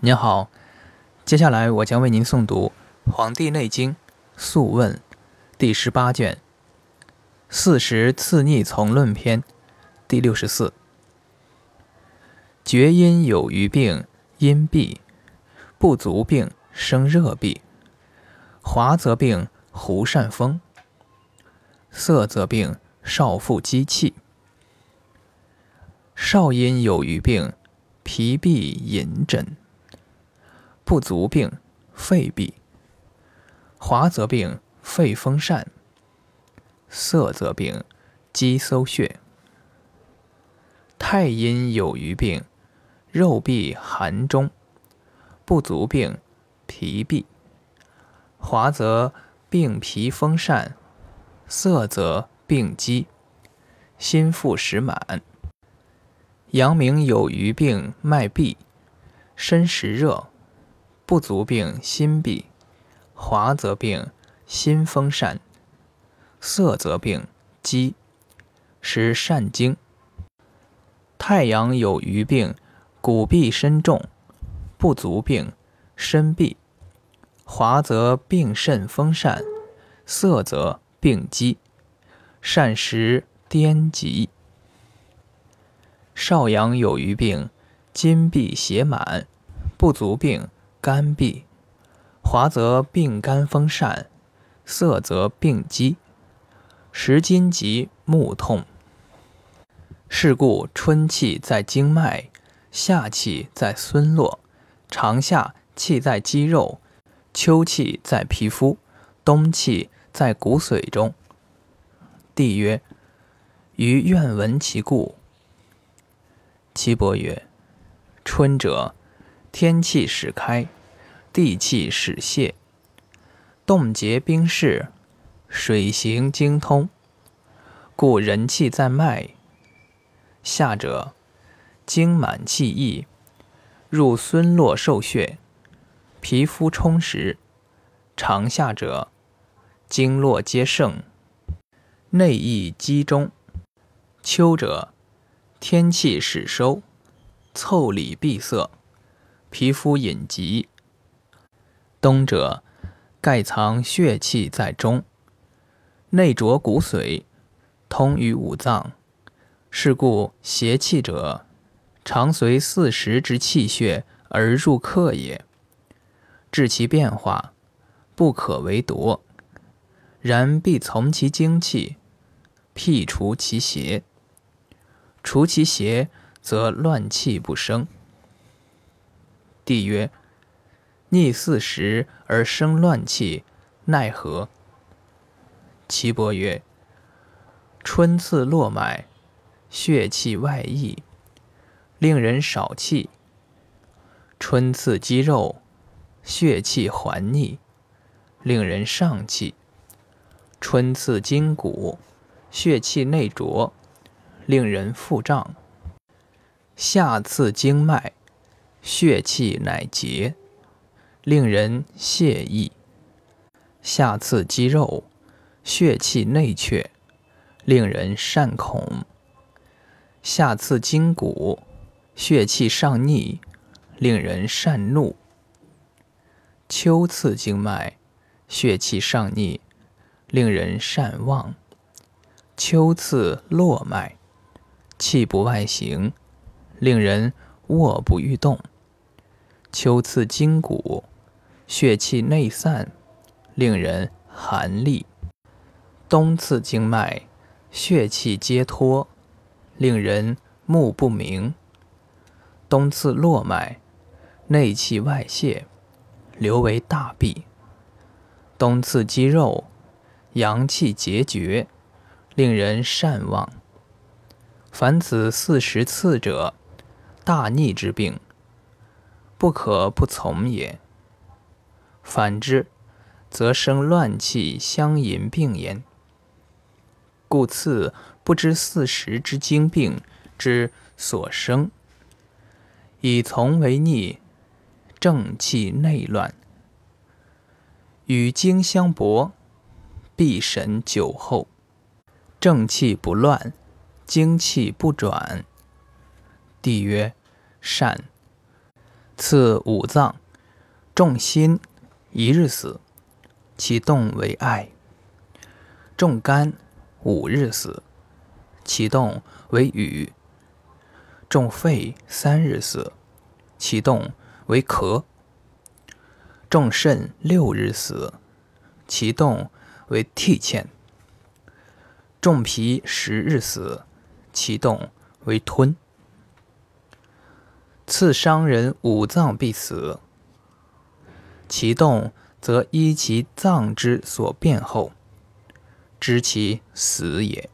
您好，接下来我将为您诵读《黄帝内经·素问》第十八卷《四时次逆从论篇》第六十四。厥阴有余病，阴闭；不足病，生热痹；华则病，胡善风；色则病，少腹积气；少阴有余病，脾痹隐疹。不足病，肺痹；华则病，肺风疝；涩则病，肌搜血。太阴有余病，肉痹寒中；不足病，脾痹；华则病脾风疝；涩则病肌，心腹实满。阳明有余病，脉闭，身实热。不足病心痹，华则病心风疝，涩则病肌，使疝精。太阳有余病，骨痹身重，不足病身痹，华则病肾风疝，涩则病肌，善食颠急。少阳有余病，筋闭血满，不足病。肝痹，华则病肝风疝，涩则病肌，时筋及目痛。是故春气在经脉，夏气在孙络，长夏气在肌肉，秋气在皮肤，冬气在骨髓中。帝曰：余愿闻其故。岐伯曰：春者。天气始开，地气始泄，冻结冰释，水行经通，故人气在脉。夏者，精满气溢，入孙络受血，皮肤充实；长夏者，经络皆盛，内溢积中。秋者，天气始收，腠理闭塞。皮肤隐疾，冬者盖藏血气在中，内着骨髓，通于五脏。是故邪气者，常随四时之气血而入客也。治其变化，不可为夺，然必从其精气，辟除其邪。除其邪，则乱气不生。帝曰：逆四时而生乱气，奈何？岐伯曰：春次络脉，血气外溢，令人少气；春次肌肉，血气还逆，令人上气；春次筋骨，血气内浊，令人腹胀；夏次经脉。血气乃结，令人泄意；下刺肌肉，血气内却，令人善恐；下刺筋骨，血气上逆，令人善怒；秋刺经脉，血气上逆，令人善忘；秋刺络脉，气不外行，令人卧不欲动。秋刺筋骨，血气内散，令人寒栗；冬刺经脉，血气皆脱，令人目不明；冬刺络脉，内气外泄，流为大闭；冬刺肌肉，阳气结绝，令人善忘。凡此四十刺者，大逆之病。不可不从也。反之，则生乱气相引病焉。故次不知四时之经病之所生，以从为逆，正气内乱，与经相搏，必神久后。正气不乱，精气不转。帝曰：善。次五脏，重心一日死，其动为爱；重肝五日死，其动为雨；重肺三日死，其动为咳；重肾六日死，其动为涕欠；重脾十日死，其动为吞。刺伤人五脏必死，其动则依其脏之所变后，知其死也。